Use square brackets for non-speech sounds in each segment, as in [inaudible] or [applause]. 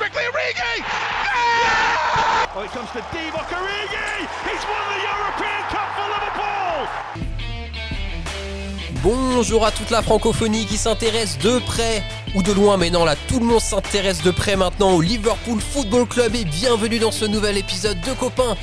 quickly, Origi Oh, it comes to Divock Origi. He's won the European Cup for Liverpool. Bonjour à toute la francophonie qui s'intéresse de près ou de loin, mais non là tout le monde s'intéresse de près maintenant au Liverpool Football Club et bienvenue dans ce nouvel épisode de copains.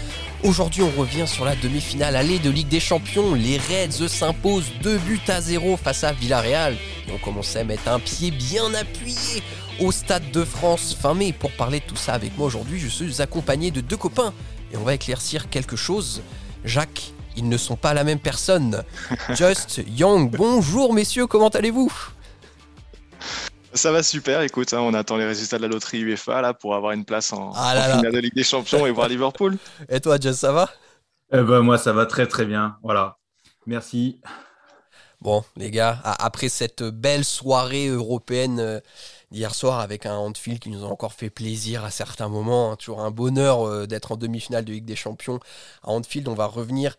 Aujourd'hui on revient sur la demi-finale allée de Ligue des Champions, les Reds s'imposent 2 buts à 0 face à Villarreal et on commençait à mettre un pied bien appuyé au Stade de France fin mai. Pour parler de tout ça avec moi aujourd'hui, je suis accompagné de deux copains et on va éclaircir quelque chose. Jacques, ils ne sont pas la même personne. [laughs] Just Young, bonjour messieurs, comment allez-vous? Ça va super, écoute, hein, on attend les résultats de la loterie UEFA là pour avoir une place en, Ah là en là. finale de Ligue des Champions et voir Liverpool. [laughs] Et toi Just, ça va? Eh ben, moi, ça va très très bien. Voilà. Merci. Bon les gars, après cette belle soirée européenne euh, d'hier soir avec un Anfield qui nous a encore fait plaisir à certains moments, hein, toujours un bonheur euh, d'être en demi-finale de Ligue des Champions à Anfield, on va revenir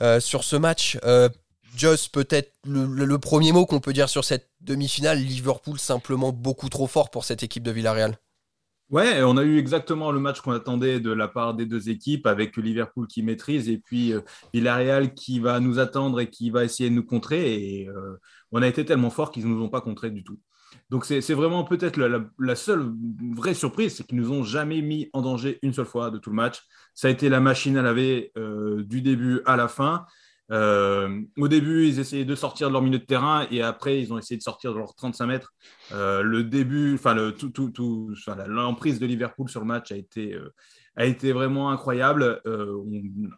euh, sur ce match. Euh, Just, peut-être le, premier mot qu'on peut dire sur cette demi-finale, Liverpool simplement beaucoup trop fort pour cette équipe de Villarreal. Ouais, on a eu exactement le match qu'on attendait de la part des deux équipes, avec Liverpool qui maîtrise et puis Villarreal qui va nous attendre et qui va essayer de nous contrer. Et on a été tellement fort qu'ils ne nous ont pas contré du tout. Donc c'est vraiment peut-être la, seule vraie surprise, c'est qu'ils nous ont jamais mis en danger une seule fois de tout le match. Ça a été la machine à laver euh, du début à la fin. Euh, au début, ils essayaient de sortir de leur milieu de terrain et après, ils ont essayé de sortir de leurs 35 mètres. Euh, le début, enfin, tout, tout, l'emprise de Liverpool sur le match a été, vraiment incroyable.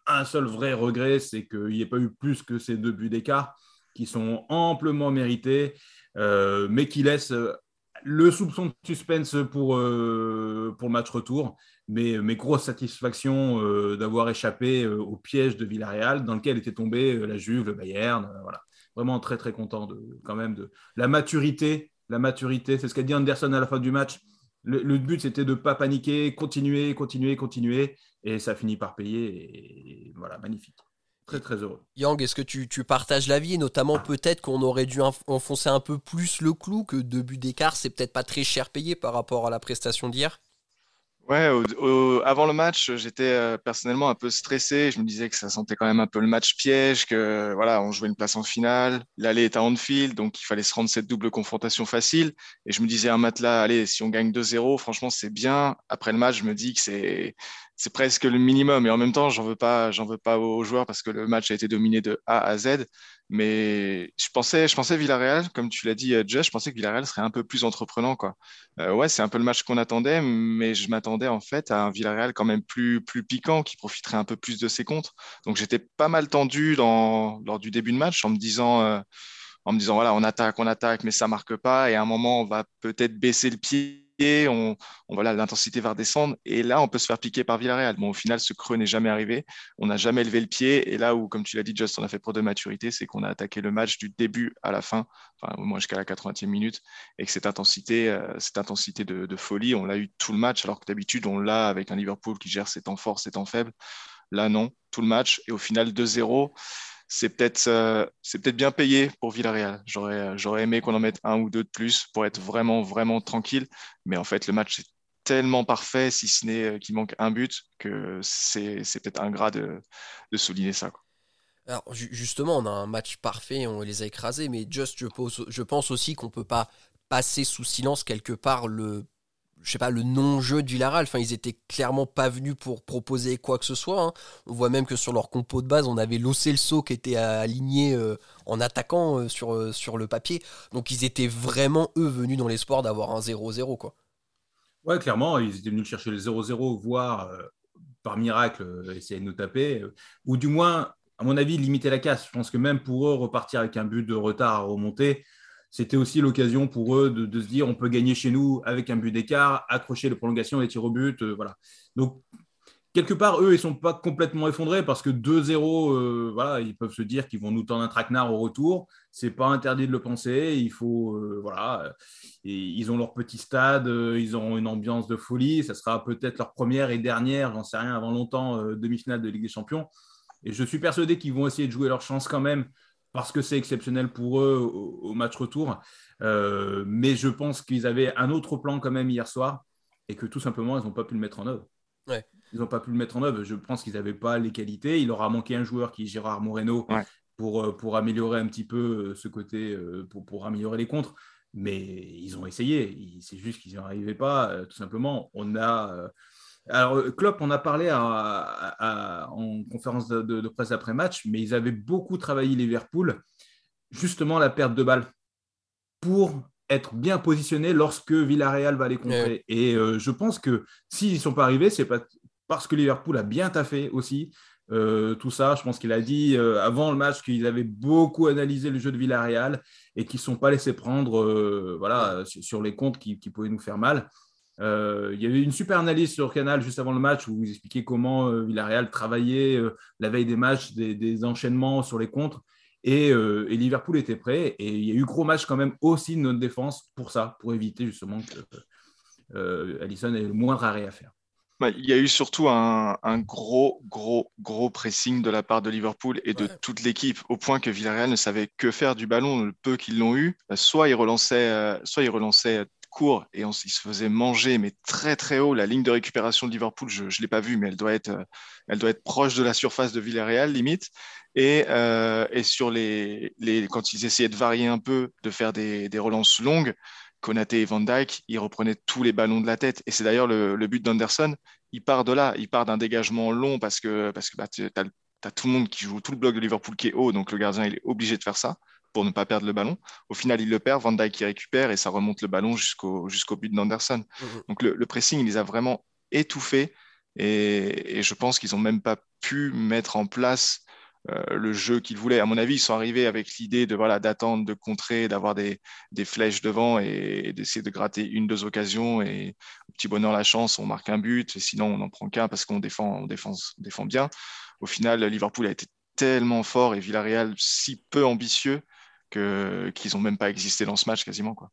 Un seul vrai regret, c'est qu'il n'y ait pas eu plus que ces deux buts d'écart qui sont amplement mérités, mais qui laissent euh, le soupçon de suspense pour, euh, pour le match retour. Mais, mais grosse satisfaction euh, d'avoir échappé euh, au piège de Villarreal dans lequel était tombé euh, la Juve, le Bayern. euh, voilà. Vraiment très très content de, quand même de la maturité. La maturité, c'est ce qu'a dit Anderson à la fin du match. Le, but, c'était de ne pas paniquer, continuer, continuer, continuer. Et ça finit par payer. Voilà, magnifique. Très très heureux. Yang, est-ce que tu, tu partages l'avis et notamment peut-être qu'on aurait dû enf- enfoncer un peu plus le clou que deux buts d'écart, c'est peut-être pas très cher payé par rapport à la prestation d'hier? Ouais, au- au- avant le match, j'étais euh, personnellement un peu stressé. Je me disais que ça sentait quand même un peu le match piège, que voilà, on jouait une place en finale. L'aller est à Anfield, donc il fallait se rendre cette double confrontation facile. Et je me disais un matelas, allez, si on gagne 2-0, franchement, c'est bien. Après le match, je me dis que c'est c'est presque le minimum. Et en même temps, j'en veux pas, j'en veux pas aux joueurs parce que le match a été dominé de A à Z. Mais je pensais, je pensais Villarreal, comme tu l'as dit, euh, Jess, je pensais que Villarreal serait un peu plus entreprenant, quoi. Euh, ouais, c'est un peu le match qu'on attendait, mais je m'attendais en fait à un Villarreal quand même plus, plus piquant, qui profiterait un peu plus de ses contres. Donc j'étais pas mal tendu lors du début de match en me disant, euh, en me disant voilà, on attaque, on attaque, mais ça marque pas. Et à un moment, on va peut-être baisser le pied. On, on voilà, l'intensité va redescendre et là on peut se faire piquer par Villarreal. Bon, au final, ce creux n'est jamais arrivé. On n'a jamais levé le pied et là où, comme tu l'as dit, Just, on a fait preuve de maturité, c'est qu'on a attaqué le match du début à la fin, enfin au moins jusqu'à la 80e minute, et que cette intensité, euh, cette intensité de, de folie, on l'a eu tout le match, alors que d'habitude on l'a avec un Liverpool qui gère ses temps forts, ses temps faibles. Là, non, tout le match. Et au final, 2-0, c'est peut-être euh, peut-être bien payé pour Villarreal. J'aurais euh, j'aurais aimé qu'on en mette un ou deux de plus pour être vraiment, vraiment tranquille. Mais en fait, le match est tellement parfait, si ce n'est euh, qu'il manque un but, que c'est peut-être ingrat de, de souligner ça. Alors ju- justement, on a un match parfait, on les a écrasés, mais Just, je, je pense aussi qu'on peut pas passer sous silence quelque part le, je sais pas, le non-jeu de Villarreal. Enfin, ils étaient clairement pas venus pour proposer quoi que ce soit. hein. On voit même que sur leur compo de base, on avait Lo Celso qui était aligné euh, en attaquant euh, sur, euh, sur le papier. Donc ils étaient vraiment eux venus dans l'espoir d'avoir un 0-0 quoi. Ouais, clairement, ils étaient venus chercher le 0-0, voire par miracle essayer de nous taper, ou du moins à mon avis, limiter la casse. Je pense que même pour eux, repartir avec un but de retard à remonter, c'était aussi l'occasion pour eux de, se dire on peut gagner chez nous avec un but d'écart, accrocher les prolongations, les tirs au but. Euh, voilà. Donc, quelque part, eux, ils ne sont pas complètement effondrés parce que 2-0, euh, voilà, ils peuvent se dire qu'ils vont nous tendre un traquenard au retour. Ce n'est pas interdit de le penser. Il faut, euh, voilà, ils ont leur petit stade, ils ont une ambiance de folie. Ça sera peut-être leur première et dernière, j'en sais rien, avant longtemps, demi-finale de Ligue des Champions. Et je suis persuadé qu'ils vont essayer de jouer leur chance quand même parce que c'est exceptionnel pour eux au, match retour. Euh, mais je pense qu'ils avaient un autre plan quand même hier soir et que tout simplement, ils n'ont pas pu le mettre en œuvre. Ils n'ont pas pu le mettre en œuvre. Je pense qu'ils n'avaient pas les qualités. Il leur a manqué un joueur qui est Gérard Moreno pour, euh, pour améliorer un petit peu euh, ce côté, pour, pour améliorer les contres. Mais ils ont essayé. C'est juste qu'ils n'y arrivaient pas, tout simplement. On a alors, euh, Klopp, on a parlé en conférence de, presse après-match, mais ils avaient beaucoup travaillé Liverpool, justement la perte de balle, pour être bien positionnés lorsque Villarreal va les contrer. Et euh, je pense que s'ils ne sont pas arrivés, c'est parce que Liverpool a bien taffé aussi. Euh, tout ça, je pense qu'il a dit avant le match qu'ils avaient beaucoup analysé le jeu de Villarreal et qu'ils ne sont pas laissés prendre voilà, sur, les comptes qui pouvaient nous faire mal. Euh, il y avait une super analyse sur Canal juste avant le match où vous expliquez comment euh, Villarreal travaillait euh, la veille des matchs, des, enchaînements sur les contres. Et, et, Liverpool était prêt. Et il y a eu gros match quand même aussi de notre défense pour ça, pour éviter justement que Allison ait le moindre arrêt à faire. Il y a eu surtout un, gros, gros, gros pressing de la part de Liverpool et de toute l'équipe, au point que Villarreal ne savait que faire du ballon, le peu qu'ils l'ont eu. Soit ils relançaient, soit ils relançaient court et on, il se faisait manger, mais très très haut. La ligne de récupération de Liverpool, je ne l'ai pas vue, mais elle doit, être, euh, elle doit être proche de la surface de Villarreal, limite. Et, euh, et sur les, quand ils essayaient de varier un peu, de faire des, relances longues, Konaté et Van Dyke, ils reprenaient tous les ballons de la tête. Et c'est d'ailleurs le, but d'Anderson. Il part de là, il part d'un dégagement long parce que, parce que bah, tu as, tout le monde qui joue, tout le bloc de Liverpool qui est haut, donc le gardien est obligé de faire ça pour ne pas perdre le ballon. Au final, il le perd, Van Dijk qui récupère et ça remonte le ballon jusqu'au jusqu'au but d'Anderson. Mhm. Donc le, pressing, il les a vraiment étouffés et, je pense qu'ils n'ont même pas pu mettre en place euh, le jeu qu'ils voulaient. À mon avis, ils sont arrivés avec l'idée de voilà d'attendre, de contrer, d'avoir des, des, flèches devant et, d'essayer de gratter une, deux occasions. Et au petit bonheur, la chance, on marque un but. Et sinon, on n'en prend qu'un parce qu'on défend, on défend, on défend bien. Au final, Liverpool a été tellement fort et Villarreal si peu ambitieux qu'ils n'ont même pas existé dans ce match quasiment. Quoi.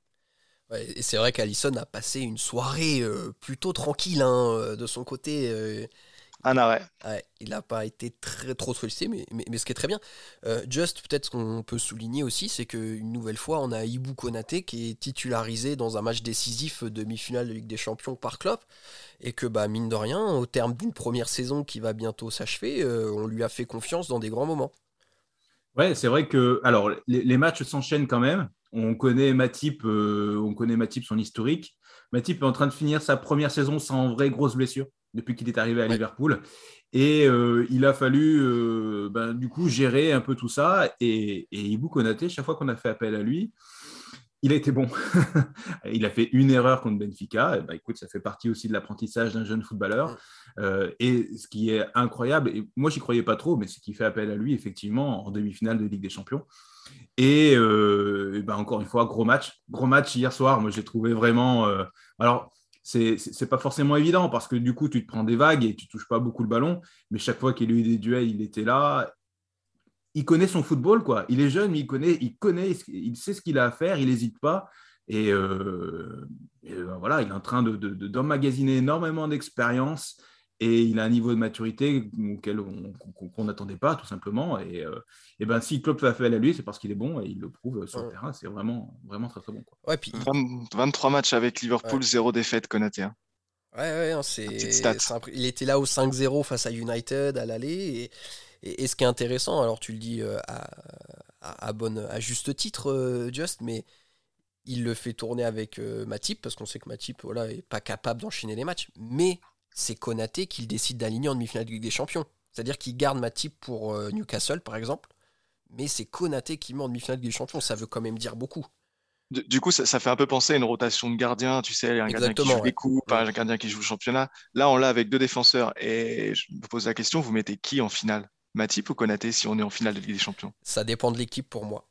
et c'est vrai qu'Alisson a passé une soirée euh, plutôt tranquille hein, euh, de son côté. Euh, un arrêt. il n'a pas été très, trop sollicité, mais, mais, ce qui est très bien. Just, peut-être ce qu'on peut souligner aussi, c'est qu'une nouvelle fois, on a Ibu Konate qui est titularisé dans un match décisif demi-finale de Ligue des Champions par Klopp. Et que, bah, mine de rien, au terme d'une première saison qui va bientôt s'achever, on lui a fait confiance dans des grands moments. Ouais, c'est vrai que alors les, matchs s'enchaînent quand même. On connaît Matip, euh, on connaît Matip son historique. Matip est en train de finir sa première saison sans vraie grosse blessure depuis qu'il est arrivé à Liverpool. Et euh, il a fallu euh, ben, du coup gérer un peu tout ça. Et, et Ibu Konaté, chaque fois qu'on a fait appel à lui, il a été bon. [laughs] il a fait une erreur contre Benfica. Et bah, écoute, ça fait partie aussi de l'apprentissage d'un jeune footballeur. Euh, et ce qui est incroyable, et moi j'y croyais pas trop, mais c'est qu'il fait appel à lui effectivement en demi-finale de Ligue des Champions. Et, euh, bah, encore une fois, gros match. Gros match hier soir. Moi j'ai trouvé vraiment. Euh, alors, c'est n'est pas forcément évident parce que du coup, tu te prends des vagues et tu touches pas beaucoup le ballon. Mais chaque fois qu'il a eu des duels, il était là il connaît son football, quoi. Il est jeune, mais il connaît, il connaît, il sait ce qu'il a à faire, il n'hésite pas. Et, euh, euh, voilà, il est en train d'emmagasiner de, énormément d'expérience et il a un niveau de maturité auquel on n'attendait pas, tout simplement. Et, euh, et ben, si Klopp fait appel à lui, c'est parce qu'il est bon et il le prouve sur le terrain. C'est vraiment, vraiment très, très bon. Quoi. Ouais, puis... 23 matchs avec Liverpool, zéro défaite, Konaté. Hein. Ouais, ouais, c'est. Il était là au 5-0 face à United à l'aller. Et et, ce qui est intéressant, alors tu le dis euh, à, bonne, à juste titre, euh, Just, mais il le fait tourner avec euh, Matip, parce qu'on sait que Matip voilà, est pas capable d'enchaîner les matchs, mais c'est Konaté qu'il décide d'aligner en demi-finale de Ligue des Champions. C'est-à-dire qu'il garde Matip pour Newcastle, par exemple, mais c'est Konaté qui met en demi-finale de Ligue des Champions, ça veut quand même dire beaucoup. Du coup, ça, fait un peu penser à une rotation de gardien, tu sais, un gardien qui joue les coups, un gardien qui joue le championnat. Là, on l'a avec deux défenseurs. Et je me pose la question, vous mettez qui en finale? Matip ou Konaté si on est en finale de Ligue des Champions? Ça dépend de l'équipe pour moi.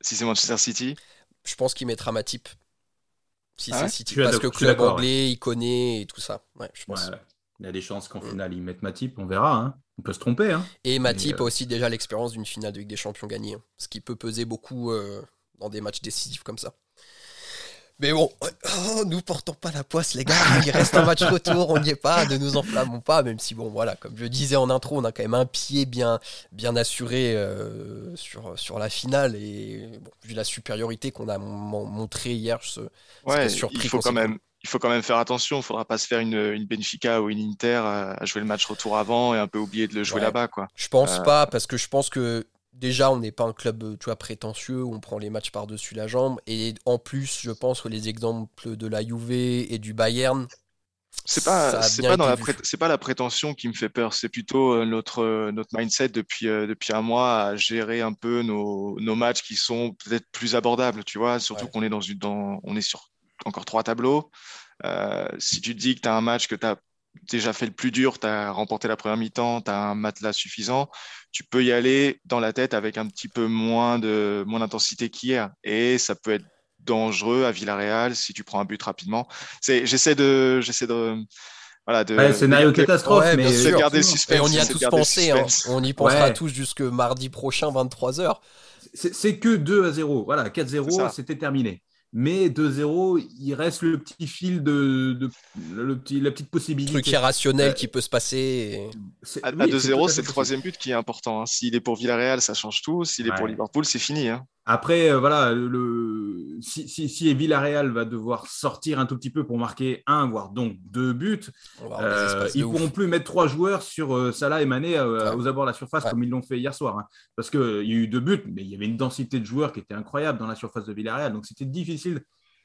Si c'est Manchester City? Je pense qu'il mettra Matip. Si Ah c'est ouais? City. Parce que club anglais, il connaît et tout ça. Ouais, je Ouais, pense. ouais. Il y a des chances qu'en finale, ils mettent Matip, on verra. hein. On peut se tromper. hein. Et Matip Mais, euh, a aussi déjà l'expérience d'une finale de Ligue des Champions gagnée, hein, ce qui peut peser beaucoup euh, dans des matchs décisifs comme ça. Mais bon, oh, nous portons pas la poisse, les gars. Il reste un match retour, on n'y est pas, ne nous enflammons pas, même si, bon, voilà, comme je disais en intro, on a quand même un pied bien, bien assuré euh, sur, sur la finale. Et bon, vu la supériorité qu'on a mon- montré hier, je, Ouais, surpris il faut quand même, il faut quand même faire attention. Il ne faudra pas se faire une, une Benfica ou une Inter à, à jouer le match retour avant et un peu oublier de le jouer Ouais. là-bas, quoi. Je pense Euh. pas, parce que je pense que déjà, on n'est pas un club euh, tu vois, prétentieux où on prend les matchs par-dessus la jambe. Et en plus, je pense que les exemples de la Juve et du Bayern, C'est pas, c'est pas dans la vu. pré- c'est pas la prétention qui me fait peur. C'est plutôt euh, notre, euh, notre mindset depuis, depuis un mois à gérer un peu nos, nos matchs qui sont peut-être plus abordables, tu vois. Surtout Ouais. qu'on est dans une, dans, on est sur encore trois tableaux. Euh, si tu te dis que tu as un match que tu as déjà fait le plus dur, tu as remporté la première mi-temps, tu as un matelas suffisant, tu peux y aller dans la tête avec un petit peu moins de moins d'intensité qu'hier. Et ça peut être dangereux à Villarreal si tu prends un but rapidement. C'est, j'essaie de, j'essaie de, voilà, de, Ouais, scénario de catastrophe, Ouais, mais bien sûr. garder suspense. et on y a tous pensé, hein. on y pensera Ouais. tous jusque mardi prochain, 23h. C'est c'est que 2 à 0. Voilà, C'est 4-0, ça. c'était terminé. Mais 2-0, il reste le petit fil de, de- le petit, la petite possibilité. Truc irrationnel Euh, qui peut se passer. et- À, à oui, c'est 2-0, tout à fait c'est le troisième but qui est important. hein. S'il est pour Villarreal, ça change tout. S'il est pour. Liverpool, c'est fini. hein. Après, euh, voilà, le, si, si, si Villarreal va devoir sortir un tout petit peu pour marquer un, voire donc deux buts, avoir des euh, ils ne pourront plus mettre trois joueurs sur euh, Salah et Mané Ouais. aux abords de la surface Ouais. comme ils l'ont fait hier soir. hein. Parce qu'il y a eu deux buts, mais il y avait une densité de joueurs qui était incroyable dans la surface de Villarreal. Donc c'était difficile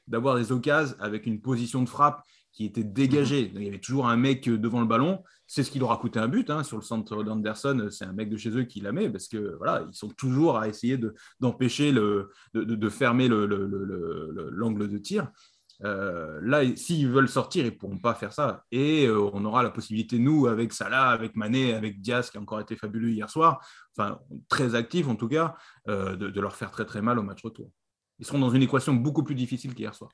d'avoir des occasions avec une position de frappe qui était dégagée. Mhm. Donc, il y avait toujours un mec euh, devant le ballon. C'est ce qui leur a coûté un but hein, sur le centre d'Anderson. C'est un mec de chez eux qui la met parce que voilà, ils sont toujours à essayer de- d'empêcher le, de, de- de fermer le- le- le- le- le- l'angle de tir. Euh, là, s'ils veulent sortir, ils ne pourront pas faire ça. Et euh, on aura la possibilité, nous, avec Salah, avec Mané, avec Diaz, qui a encore été fabuleux hier soir, enfin, très actif en tout cas, euh, de, de leur faire très très mal au match retour. Ils seront dans une équation beaucoup plus difficile qu'hier soir.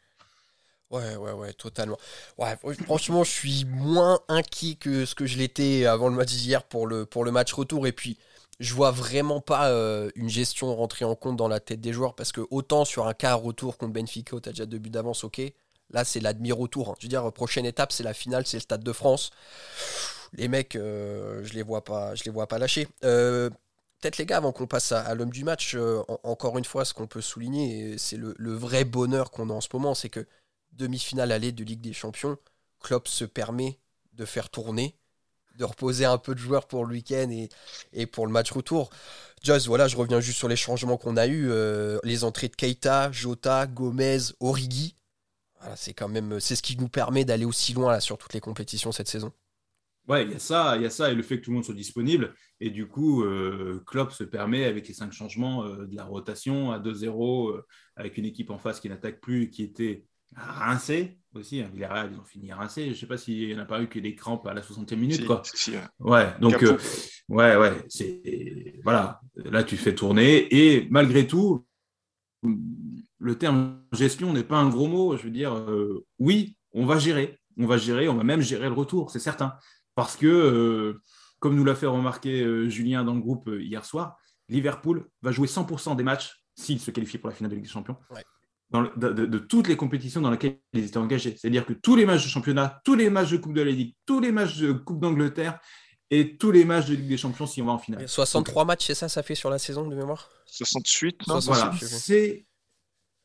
Ouais, ouais, ouais, totalement. Ouais, franchement, je suis moins inquiet que ce que je l'étais avant le match d'hier pour le, pour le match retour. Et puis, je vois vraiment pas euh, une gestion rentrer en compte dans la tête des joueurs parce que autant sur un cas retour contre Benfica tu as déjà deux buts d'avance, ok. Là, c'est la demi-retour. hein. Je veux dire, prochaine étape, c'est la finale, c'est le Stade de France. Les mecs, euh, je les vois pas, je les vois pas lâcher. Euh, Peut-être les gars, avant qu'on passe à, l'homme du match, en- encore une fois, ce qu'on peut souligner, c'est le vrai bonheur qu'on a en ce moment, c'est que demi-finale aller de Ligue des Champions, Klopp se permet de faire tourner, de reposer un peu de joueurs pour le week-end et, pour le match retour. Just, voilà, je reviens juste sur les changements qu'on a eu, les entrées de Keita, Jota, Gomez, Origi. C'est quand même, ce qui nous permet d'aller aussi loin sur toutes les compétitions cette saison. Ouais, il y a ça, il y a ça et le fait que tout le monde soit disponible. Et du coup, euh, Klopp se permet, avec les cinq changements, euh, de la rotation à 2-0, euh, avec une équipe en face qui n'attaque plus et qui était rincée aussi. Hein, Villarreal, ils ont fini rincés. Je ne sais pas s'il n'y en a pas eu que des crampes à la 60e minute. Si, quoi. si, si, ouais. Ouais, donc, euh, ouais, ouais, c'est. Voilà, là, tu fais tourner. Et malgré tout, le terme gestion n'est pas un gros mot. Je veux dire, euh, oui, on va gérer. On va gérer, on va même gérer le retour, c'est certain. Parce que, euh, comme nous l'a fait remarquer euh, Julien dans le groupe euh, hier soir, Liverpool va jouer 100% des matchs s'il se qualifie pour la finale de Ligue des Champions. Ouais. Dans le- de, de- de toutes les compétitions dans lesquelles ils étaient engagés. C'est-à-dire que tous les matchs de championnat, tous les matchs de Coupe de la Ligue, tous les matchs de Coupe d'Angleterre et tous les matchs de Ligue des Champions si on va en finale. 63 matchs, c'est ça, ça fait sur la saison de mémoire? 68, non? 60. Voilà, c'est.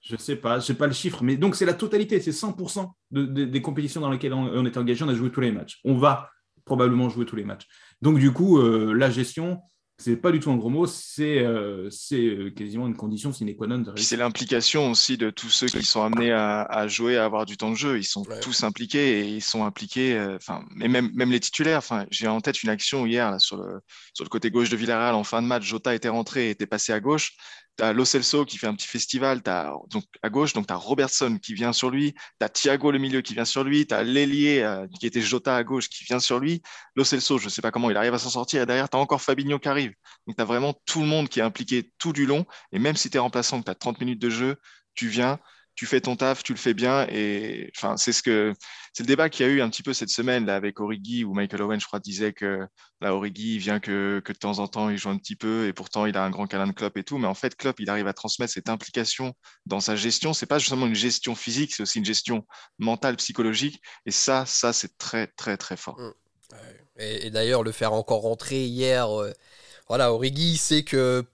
Je sais pas, je sais pas le chiffre, mais donc c'est la totalité, c'est 100% de- de- des compétitions dans lesquelles on, on est engagé, on a joué tous les matchs. On va probablement jouer tous les matchs. Donc du coup, euh, la gestion, c'est pas du tout un gros mot, c'est euh, c'est euh, quasiment une condition sine qua non de c'est l'implication aussi de tous ceux qui sont amenés à, à jouer, à avoir du temps de jeu. Ils sont Ouais. tous impliqués et ils sont impliqués. euh, Enfin, mais même même les titulaires. Enfin, j'ai en tête une action hier là, sur le sur le côté gauche de Villarreal en fin de match. Jota était rentré, était passé à gauche. As Lo Celso qui fait un petit festival, as, donc à gauche, donc tu as Robertson qui vient sur lui, tu as Thiago le milieu qui vient sur lui, tu as l'ailier euh, qui était Jota à gauche qui vient sur lui, Lo Celso, je ne sais pas comment il arrive à s'en sortir, et derrière tu as encore Fabinho qui arrive. Donc tu as vraiment tout le monde qui est impliqué tout du long, et même si tu es remplaçant, que tu as 30 minutes de jeu, tu viens, tu fais ton taf, tu le fais bien. Et enfin, c'est ce que c'est le débat qu'il y a eu un petit peu cette semaine là avec Origi où Michael Owen, je crois, disait que là Origi vient que, que de temps en temps il joue un petit peu et pourtant il a un grand câlin de Klopp et tout. Mais en fait, Klopp, il arrive à transmettre cette implication dans sa gestion. C'est pas justement une gestion physique, c'est aussi une gestion mentale, psychologique. Et ça, ça c'est très très très fort. Mmh. Et, d'ailleurs, le faire encore rentrer hier. Euh, voilà, Origi sait que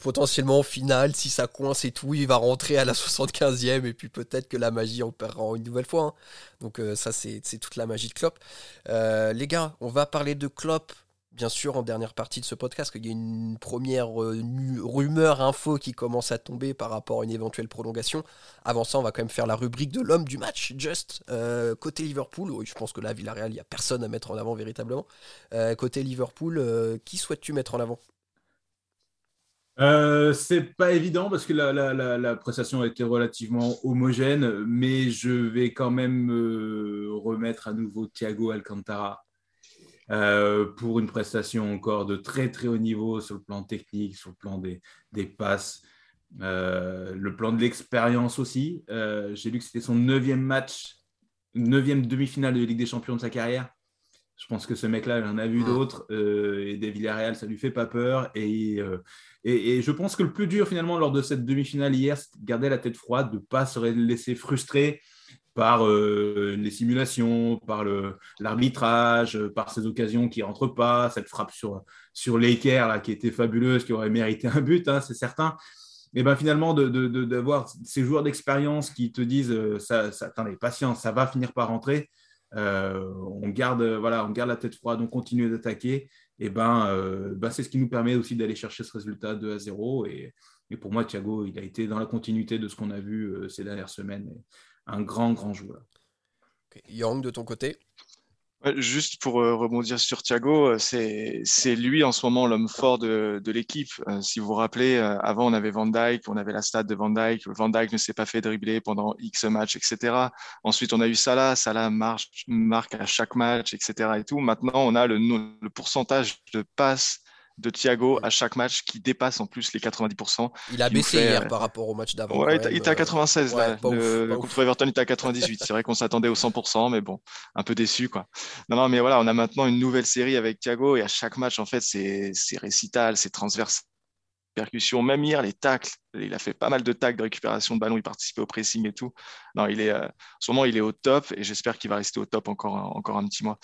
potentiellement final, si ça coince et tout, il va rentrer à la 75e et puis peut-être que la magie opérera une nouvelle fois. Hein. Donc euh, ça, c'est toute la magie de Klopp. Euh, les gars, on va parler de Klopp, bien sûr, en dernière partie de ce podcast, qu'il y a une première euh, rumeur, info qui commence à tomber par rapport à une éventuelle prolongation. Avant ça, on va quand même faire la rubrique de l'homme du match, Just. côté Liverpool, je pense que là, Villarreal, il n'y a personne à mettre en avant véritablement. côté Liverpool, qui souhaites-tu mettre en avant? Euh, c'est pas évident parce que la, prestation a été relativement homogène, mais je vais quand même euh, remettre à nouveau Thiago Alcantara euh, pour une prestation encore de très très haut niveau sur le plan technique, sur le plan des, passes, le plan de l'expérience aussi. J'ai lu que c'était son neuvième match, neuvième demi-finale de Ligue des Champions de sa carrière. Je pense que ce mec-là, il en a vu d'autres. Euh, et des Villarreal, ça lui fait pas peur. Euh, et, et, je pense que le plus dur, finalement, lors de cette demi-finale hier, c'est de garder la tête froide, de ne pas se laisser frustrer par euh, les simulations, par l'arbitrage, par ces occasions qui ne rentrent pas, cette frappe sur, sur là, qui était fabuleuse, qui aurait mérité un but, hein, c'est certain. Et ben finalement, d'avoir de, ces joueurs d'expérience qui te disent ça, ça, attendez, patience, ça va finir par rentrer. Euh, on, garde, voilà, on garde la tête froide, on continue d'attaquer, et ben, euh, ben c'est ce qui nous permet aussi d'aller chercher ce résultat 2 à 0. Et, pour moi, Thiago, il a été dans la continuité de ce qu'on a vu euh, ces dernières semaines. Un grand, grand joueur. Yang, de ton côté? Juste pour euh, rebondir sur Thiago, euh, c'est lui en ce moment l'homme fort de, de l'équipe. Euh, si vous vous rappelez, avant on avait Van Dyke, on avait la stade de Van Dyke. Van Dyke ne s'est pas fait dribbler pendant X matchs, etc. Ensuite on a eu Salah, Salah marche, marque à chaque match, etc. Et tout. Maintenant on a le, le pourcentage de passes de Thiago à chaque match qui dépasse en plus les 90%. Il a baissé hier par rapport au match d'avant. Ouais, il était à 96 là. contre Everton, il était à 98. C'est vrai qu'on s'attendait au 100%, mais bon, un peu déçu quoi. Non, non, mais voilà, on a maintenant une nouvelle série avec Thiago et à chaque match, en fait, c'est récital, c'est transversal percussion, même hier, les tacles, il a fait pas mal de tacles de récupération de ballon, il participait au pressing et tout. Non, il est, euh, il est au top et j'espère qu'il va rester au top encore, encore un petit mois.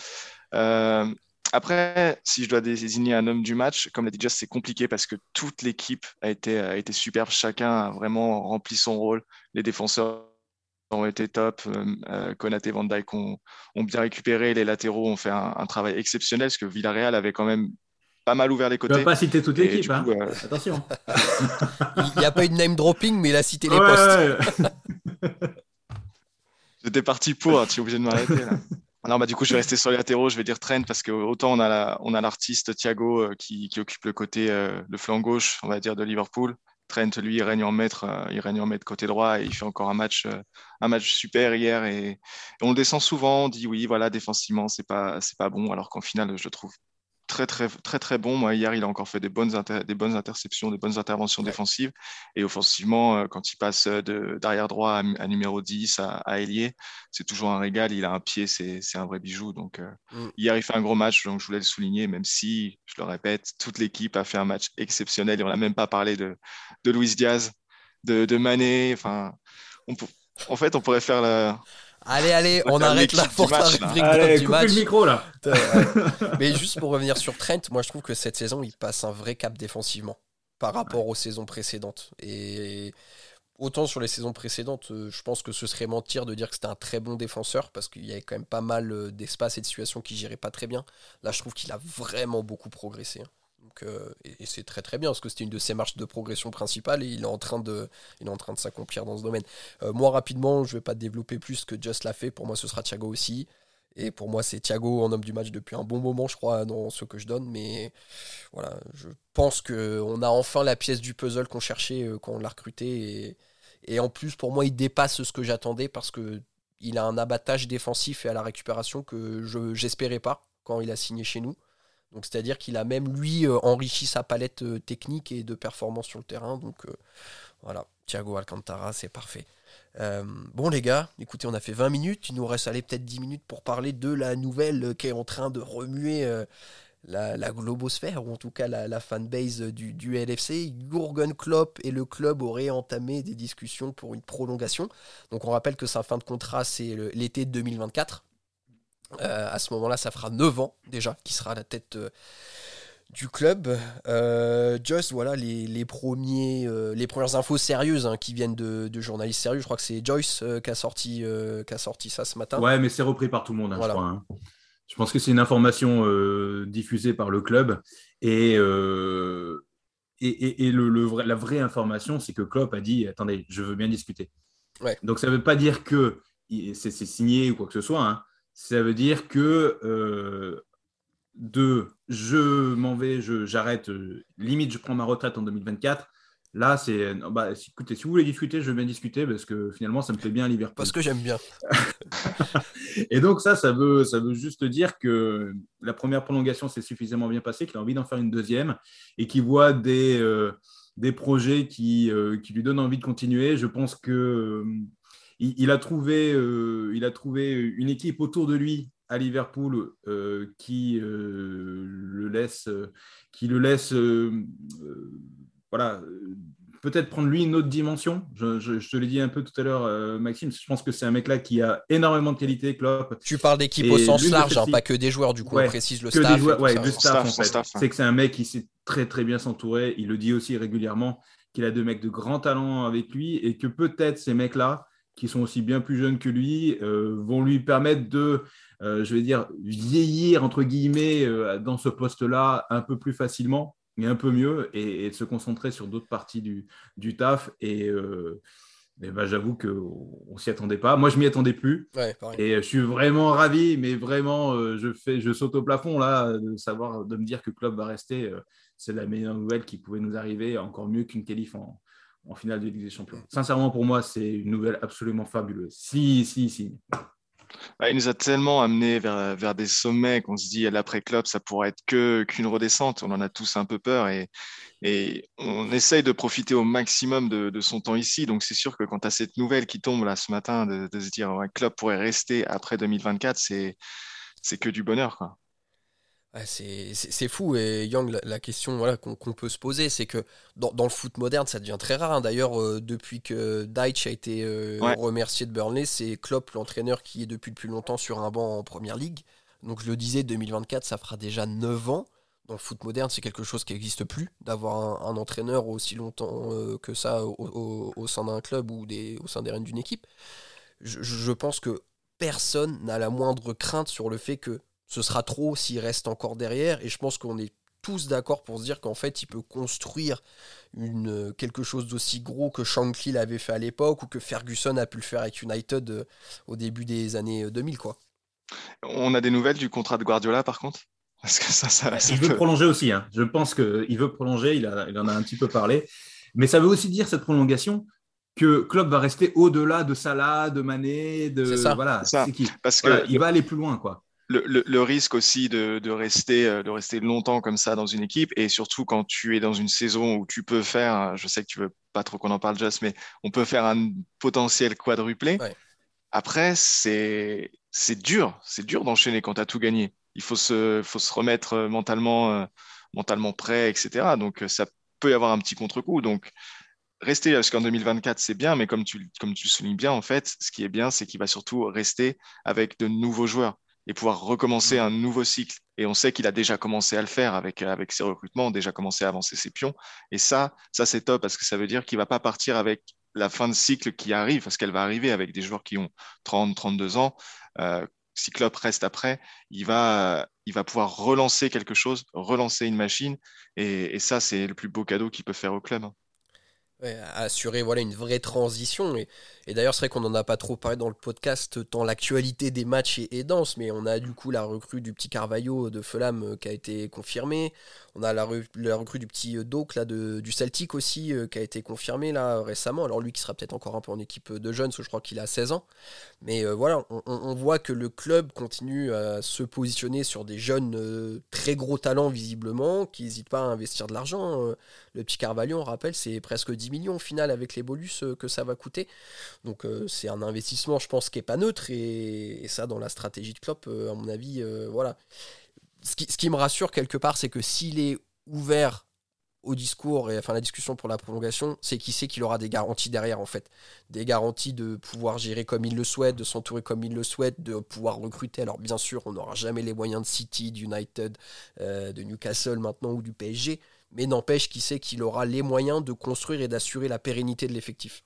Euh, après, si je dois désigner un homme du match, comme l'a dit Just, c'est compliqué parce que toute l'équipe a été, a été superbe. Chacun a vraiment rempli son rôle. Les défenseurs ont été top. Euh, euh Konaté Van Dijk ont, bien récupéré. Les latéraux ont fait un, travail exceptionnel parce que Villarreal avait quand même pas mal ouvert les côtés. Tu ne pas citer toute l'équipe. Hein. Euh, Attention. [laughs] il n'y a pas eu de name dropping, mais il a cité les postes. [laughs] J'étais parti pour, tu es obligé de m'arrêter. [laughs] Alors, bah, du coup, je vais rester sur les latéraux. Je vais dire Trent parce que autant on a l'artiste Thiago euh, qui, occupe le côté, euh, le flanc gauche, on va dire, de Liverpool. Trent, lui, il règne en maître, euh, il règne en maître côté droit et il fait encore un match, un match super hier. Et, on le descend souvent. On dit oui, voilà, défensivement, c'est pas, c'est pas bon. Alors qu'en finale, je trouve très très très très bon. Moi hier, il a encore fait des bonnes des bonnes interceptions, des bonnes interventions défensives et offensivement euh, quand il passe de d'arrière droit à, numéro 10 à, à ailier, c'est toujours un régal. Il a un pied, c'est un vrai bijou. Donc euh, mm. hier, il fait un gros match, donc je voulais le souligner, même si je le répète, toute l'équipe a fait un match exceptionnel et on n'a même pas parlé de de Luis Diaz, de, de Mané. Enfin, en fait, on pourrait faire la Allez, allez, on arrête la pour la rubrique allez, du match. le micro là. [laughs] Mais juste pour revenir sur Trent, moi je trouve que cette saison il passe un vrai cap défensivement par rapport aux saisons précédentes. Et autant sur les saisons précédentes, euh, je pense que ce serait mentir de dire que c'était un très bon défenseur parce qu'il y avait quand même pas mal euh, d'espace et de situations qui géraient pas très bien. Là, je trouve qu'il a vraiment beaucoup progressé. Euh, et, c'est très très bien parce que c'était une de ses marches de progression principale et il est en train de, s'accomplir dans ce domaine. Euh, moi rapidement, je vais pas développer plus que Just l'a fait. Pour moi, ce sera Thiago aussi. Et pour moi, c'est Thiago en homme du match depuis un bon moment, je crois, dans ce que je donne. Mais voilà, je pense qu'on a enfin la pièce du puzzle qu'on cherchait euh, quand on l'a recruté. Et, en plus, pour moi, il dépasse ce que j'attendais parce que il a un abattage défensif et à la récupération que je j'espérais pas quand il a signé chez nous. C'est-à-dire qu'il a même lui euh, enrichi sa palette euh, technique et de performance sur le terrain. Donc voilà, Thiago Alcantara, c'est parfait. Euh, bon les gars, écoutez, on a fait 20 minutes, il nous reste aller peut-être 10 minutes pour parler de la nouvelle qui est en train de remuer euh, la, globosphère, ou en tout cas la, fanbase du, du, LFC. Jurgen Klopp et le club auraient entamé des discussions pour une prolongation. Donc on rappelle que sa fin de contrat, c'est l'été 2024. Euh, à ce moment-là, ça fera 9 ans déjà qu'il sera à la tête du club. Euh, Just, voilà les, premiers, euh, les premières infos sérieuses hein, qui viennent de, journalistes sérieux. Je crois que c'est Joyce euh, qui, a sorti, qui a sorti ça ce matin. Ouais, mais c'est repris par tout le monde, hein, je crois. Hein. Je pense que c'est une information diffusée par le club. Et, et, le, la vraie information, c'est que Klopp a dit Attendez, je veux bien discuter. Donc ça ne veut pas dire que c'est signé ou quoi que ce soit. Ça veut dire que de je m'en vais, j'arrête, euh, limite je prends ma retraite en 2024. Là, c'est. Euh, bah, écoutez, si vous voulez discuter, je veux bien discuter parce que finalement, ça me fait bien Liverpool. Parce que j'aime bien. [laughs] et donc, ça, ça veut, ça veut juste dire que la première prolongation s'est suffisamment bien passée, qu'il a envie d'en faire une deuxième et qu'il voit des, euh, des projets qui, qui, lui donnent envie de continuer. Je pense que. Il, a trouvé, il a trouvé une équipe autour de lui à Liverpool euh, qui, euh, le laisse, qui le laisse euh, voilà, peut-être prendre lui une autre dimension. Je, te l'ai dit un peu tout à l'heure, Maxime. Je pense que c'est un mec-là qui a énormément de qualité, Klopp. Tu parles d'équipe au sens large, hein, pas que des joueurs, du coup, on précise le staff. le staff, en fait. C'est que c'est un mec qui sait très très bien s'entourer. Il le dit aussi régulièrement qu'il a deux mecs de grand talent avec lui et que peut-être ces mecs-là, qui sont aussi bien plus jeunes que lui, vont lui permettre de euh, je vais dire, vieillir, entre guillemets, euh, dans ce poste-là un peu plus facilement et un peu mieux et, de se concentrer sur d'autres parties du, du taf. Et, euh, ben, j'avoue qu'on ne s'y attendait pas. Moi, je m'y attendais plus. et je suis vraiment ravi, mais vraiment, je, fais, je saute au plafond là, de savoir, de me dire que le club va rester. c'est la meilleure nouvelle qui pouvait nous arriver, encore mieux qu'une qualif en, en finale de Ligue des Champions. Sincèrement, pour moi, c'est une nouvelle absolument fabuleuse. Si, si, si. Bah, il nous a tellement amené vers, vers des sommets qu'on se dit à l'après-club, ça pourrait être que qu'une redescente. On en a tous un peu peur et, et on essaye de profiter au maximum de, de son temps ici. Donc c'est sûr que quand tu as cette nouvelle qui tombe là ce matin, de, de se dire un club pourrait rester après 2024, c'est que du bonheur. Quoi c'est fou. Et Yang, la, question voilà, qu'on peut se poser, c'est que dans, le foot moderne, ça devient très rare. Hein. D'ailleurs, euh, depuis que Deitch a été euh, remercié de Burnley, c'est Klopp, l'entraîneur, qui est depuis le plus longtemps sur un banc en première ligue. Donc je le disais, 2024, ça fera déjà 9 ans. Dans le foot moderne, c'est quelque chose qui n'existe plus, d'avoir un, entraîneur aussi longtemps euh, que ça au, sein d'un club ou des, au sein des rênes d'une équipe. je pense que personne n'a la moindre crainte sur le fait que ce sera trop s'il reste encore derrière. Et je pense qu'on est tous d'accord pour se dire qu'en fait, il peut construire une, quelque chose d'aussi gros que Shankly l'avait fait à l'époque ou que Ferguson a pu le faire avec United euh, au début des années 2000. Euh, quoi. On a des nouvelles du contrat de Guardiola par contre? Parce que ça, ça, Il veut prolonger aussi. Hein. Je pense qu'il veut prolonger, il, il en a un petit peu parlé. Mais ça veut aussi dire, cette prolongation, que Klopp va rester au-delà de Salah, de Mané, de ça. voilà, ça. Parce que il va aller plus loin quoi le, risque aussi de, rester, euh, de rester longtemps comme ça dans une équipe et surtout quand tu es dans une saison où tu peux faire, je sais que tu veux pas trop qu'on en parle, Just, mais on peut faire un potentiel quadruplé. Après, c'est dur, c'est dur d'enchaîner quand tu as tout gagné. Il faut se, faut se remettre euh, mentalement, euh, mentalement prêt, etc. Donc, ça peut y avoir un petit contre-coup. Donc, rester jusqu'en 2024, c'est bien, mais comme tu, comme tu le soulignes bien, en fait, ce qui est bien, c'est qu'il va surtout rester avec de nouveaux joueurs et pouvoir recommencer un nouveau cycle. Et on sait qu'il a déjà commencé à le faire avec, avec ses recrutements, déjà commencé à avancer ses pions. Et ça, ça c'est top parce que ça veut dire qu'il va pas partir avec la fin de cycle qui arrive, parce qu'elle va arriver avec des joueurs qui ont 30, 32 ans. Euh, si Klopp reste après, il va, il va pouvoir relancer quelque chose, relancer une machine. Et, et ça, c'est le plus beau cadeau qu'il peut faire au club. Hein. assurer voilà, une vraie transition. Et, d'ailleurs, c'est vrai qu'on n'en a pas trop parlé dans le podcast, tant l'actualité des matchs est, dense, mais on a du coup la recrue du petit Carvalho de Fulham euh, qui a été confirmée. On a la, recrue du petit euh, Doak là, de, du Celtic aussi euh, qui a été confirmée là, récemment. Alors lui qui sera peut-être encore un peu en équipe de jeunes, je crois qu'il a 16 ans. Mais voilà, on, voit que le club continue à se positionner sur des jeunes très gros talents visiblement, qui n'hésitent pas à investir de l'argent. Le petit Carvalho, on rappelle, c'est presque 10 millions au final avec les bolus que ça va coûter. Donc euh, c'est un investissement, je pense, qui n'est pas neutre. Et, ça, dans la stratégie de Klopp, euh, à mon avis, euh, voilà. Ce qui, me rassure quelque part, c'est que s'il est ouvert au discours et enfin la discussion pour la prolongation, c'est qu'il sait qu'il aura des garanties derrière en fait, des garanties de pouvoir gérer comme il le souhaite, de s'entourer comme il le souhaite, de pouvoir recruter. Alors bien sûr, on n'aura jamais les moyens de City, d'United, de Newcastle maintenant ou du PSG, mais n'empêche qu'il sait qu'il aura les moyens de construire et d'assurer la pérennité de l'effectif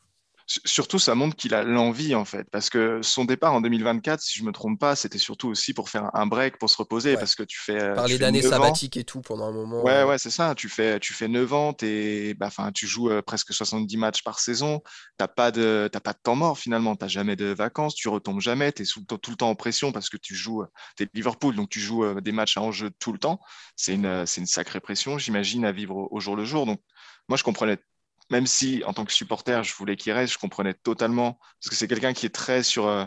surtout, ça montre qu'il a l'envie, en fait. Parce que son départ en 2024, si je me trompe pas, c'était surtout aussi pour faire un break, pour se reposer. Parce que tu fais. Euh, Parler d'années sabbatiques et tout pendant un moment. Ouais, ouais, c'est ça. Tu fais, tu fais 9 ans, bah, tu joues euh, presque 70 matchs par saison. Tu n'as pas, de, pas de temps mort finalement. Tu n'as jamais de vacances. Tu retombes jamais. Tu es tout le temps en pression parce que tu joues. Tu es Liverpool, donc tu joues euh, des matchs à enjeu tout le temps. C'est une, une sacrée pression, j'imagine, à vivre au jour le jour. Donc, moi, je comprenais même si en tant que supporter, je voulais qu'il reste, je comprenais totalement, parce que c'est quelqu'un qui est très sur, euh,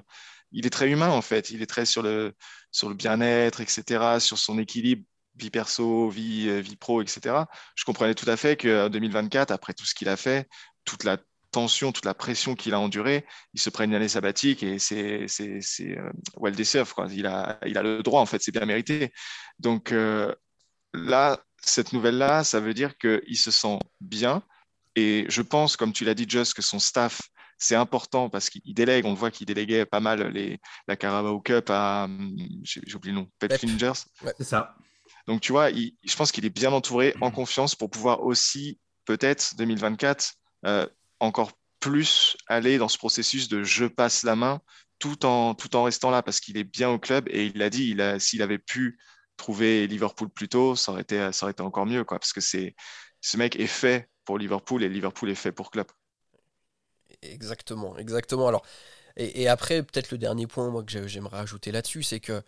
il est très humain en fait, il est très sur le, sur le bien-être, etc., sur son équilibre vie perso, vie, euh, vie pro, etc. Je comprenais tout à fait qu'en 2024, après tout ce qu'il a fait, toute la tension, toute la pression qu'il a endurée, il se prenne une année sabbatique et c'est euh, well deserved quoi. Il a il a le droit en fait, c'est bien mérité. Donc là, cette nouvelle là, ça veut dire qu'il se sent bien, et je pense, comme tu l'as dit, Just, que son staff, c'est important parce qu'il délègue. On voit qu'il déléguait pas mal les, la Carabao Cup à, j'ai oublié le nom, Pet Flingers. c'est ça. Donc, tu vois, je pense qu'il est bien entouré, en confiance pour pouvoir aussi, peut-être, 2024, euh, encore plus aller dans ce processus de je passe la main tout en, tout en restant là parce qu'il est bien au club et il l'a dit, s'il avait pu trouver Liverpool plus tôt, ça aurait été, ça aurait été encore mieux, quoi, parce que c'est, ce mec est fait pour Liverpool et Liverpool est fait pour Klopp. Exactement, exactement. Alors, et, après, peut-être le dernier point moi, que j'aimerais ajouter là-dessus, c'est que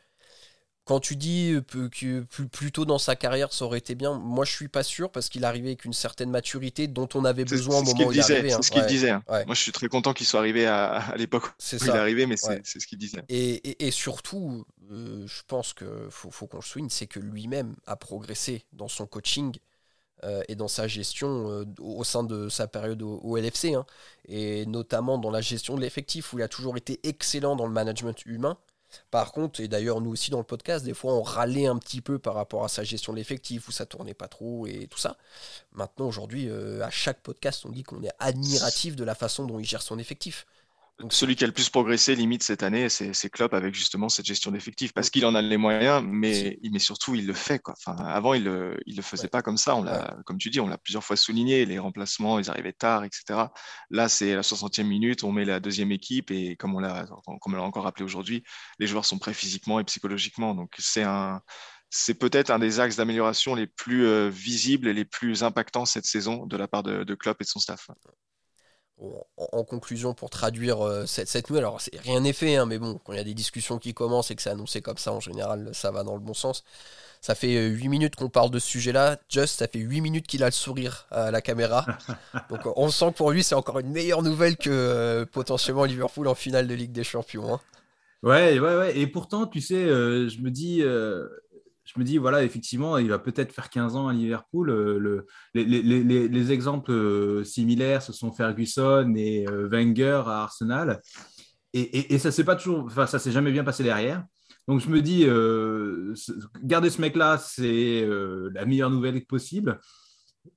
quand tu dis que plus, tôt dans sa carrière ça aurait été bien, moi je suis pas sûr parce qu'il arrivait avec une certaine maturité dont on avait besoin au moment où il arrivait. C'est ce qu'il disait. Hein. Moi je suis très content qu'il soit arrivé à, l'époque où il est arrivé, mais c'est ce qu'il disait. Et, surtout, euh, je pense qu'il faut, faut qu'on le souligne, c'est que lui-même a progressé dans son coaching euh, et dans sa gestion euh, au sein de sa période au, LFC, hein. et notamment dans la gestion de l'effectif, où il a toujours été excellent dans le management humain. Par contre, et d'ailleurs nous aussi dans le podcast, des fois on râlait un petit peu par rapport à sa gestion de l'effectif, où ça tournait pas trop et tout ça. Maintenant, aujourd'hui, euh, à chaque podcast, on dit qu'on est admiratif de la façon dont il gère son effectif. Donc, celui qui a le plus progressé, limite, cette année, c'est Klopp avec justement cette gestion d'effectifs parce qu'il en a les moyens, mais, mais surtout, il le fait. Quoi. Enfin, avant, il ne le, il le faisait pas comme ça. On l'a, Comme tu dis, on l'a plusieurs fois souligné. Les remplacements, ils arrivaient tard, etc. Là, c'est la 60e minute, on met la deuxième équipe et comme on l'a, comme on l'a encore rappelé aujourd'hui, les joueurs sont prêts physiquement et psychologiquement. Donc, c'est un c'est peut-être un des axes d'amélioration les plus euh, visibles et les plus impactants cette saison de la part de, de Klopp et de son staff en, conclusion, pour traduire euh, cette, nouvelle, alors rien n'est fait, hein, mais bon, quand il y a des discussions qui commencent et que c'est annoncé comme ça, en général, ça va dans le bon sens. Ça fait 8 euh, minutes qu'on parle de ce sujet-là. Just, ça fait 8 minutes qu'il a le sourire à la caméra. [laughs] Donc on sent que pour lui, c'est encore une meilleure nouvelle que euh, potentiellement Liverpool en finale de Ligue des Champions. Hein. Ouais, ouais, ouais. Et pourtant, tu sais, je me dis, je me dis, voilà, effectivement, il va peut-être faire 15 ans à Liverpool. Euh, les, exemples euh, similaires, ce sont Ferguson et euh, Wenger à Arsenal. Et, ça s'est pas toujours, enfin, ça s'est jamais bien passé derrière. Donc je me dis, garder ce mec-là, c'est la meilleure nouvelle possible.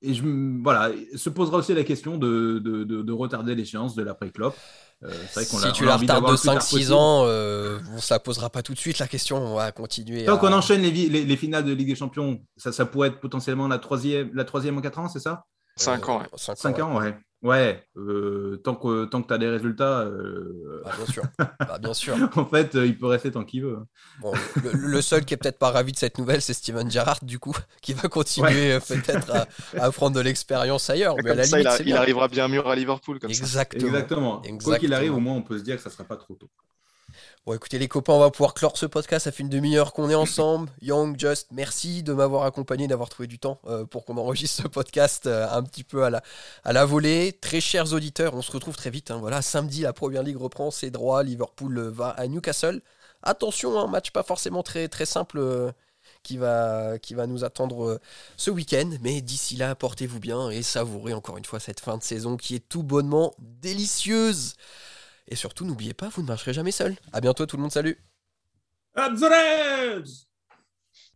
Et je, voilà, se posera aussi la question de, de, de, retarder l'échéance de l'après-clop. Euh, si tu la retardes de 5-6 ans, euh, ça posera pas tout de suite la question. On va continuer. Tant qu'on enchaîne les, les, finales de Ligue des Champions, ça, ça pourrait être potentiellement la troisième, la troisième en 4 ans, c'est ça? 5 ans, ouais. 5, ans, ouais. Ouais, euh, tant que, tant que tu as des résultats. Euh, bah, bien sûr. Bah, bien sûr. [laughs] en fait, il peut rester tant qu'il veut. Bon, le, seul qui est peut-être pas ravi de cette nouvelle, c'est Steven Gerrard, du coup, [laughs] qui va continuer peut-être à, prendre de l'expérience ailleurs. Mais, à la limite, il, arrivera bien mûr à Liverpool. Comme Exactement. Exactement. Quoi qu'il arrive, au moins, on peut se dire que ça sera pas trop tôt. Bon, écoutez, les copains, on va pouvoir clore ce podcast. Ça fait une demi-heure qu'on est ensemble. [laughs] Young, Just, merci de m'avoir accompagné, d'avoir trouvé du temps euh, pour qu'on enregistre ce podcast euh, un petit peu à la, à la volée. Très chers auditeurs, on se retrouve très vite. Hein. Voilà, samedi, la première ligue reprend ses droits. Liverpool va à Newcastle. Attention, un match pas forcément très, très simple euh, qui, va, qui va nous attendre ce week-end. Mais d'ici là, portez-vous bien et savourez encore une fois cette fin de saison qui est tout bonnement délicieuse. Et surtout, n'oubliez pas, vous ne marcherez jamais seul. À bientôt tout le monde, salut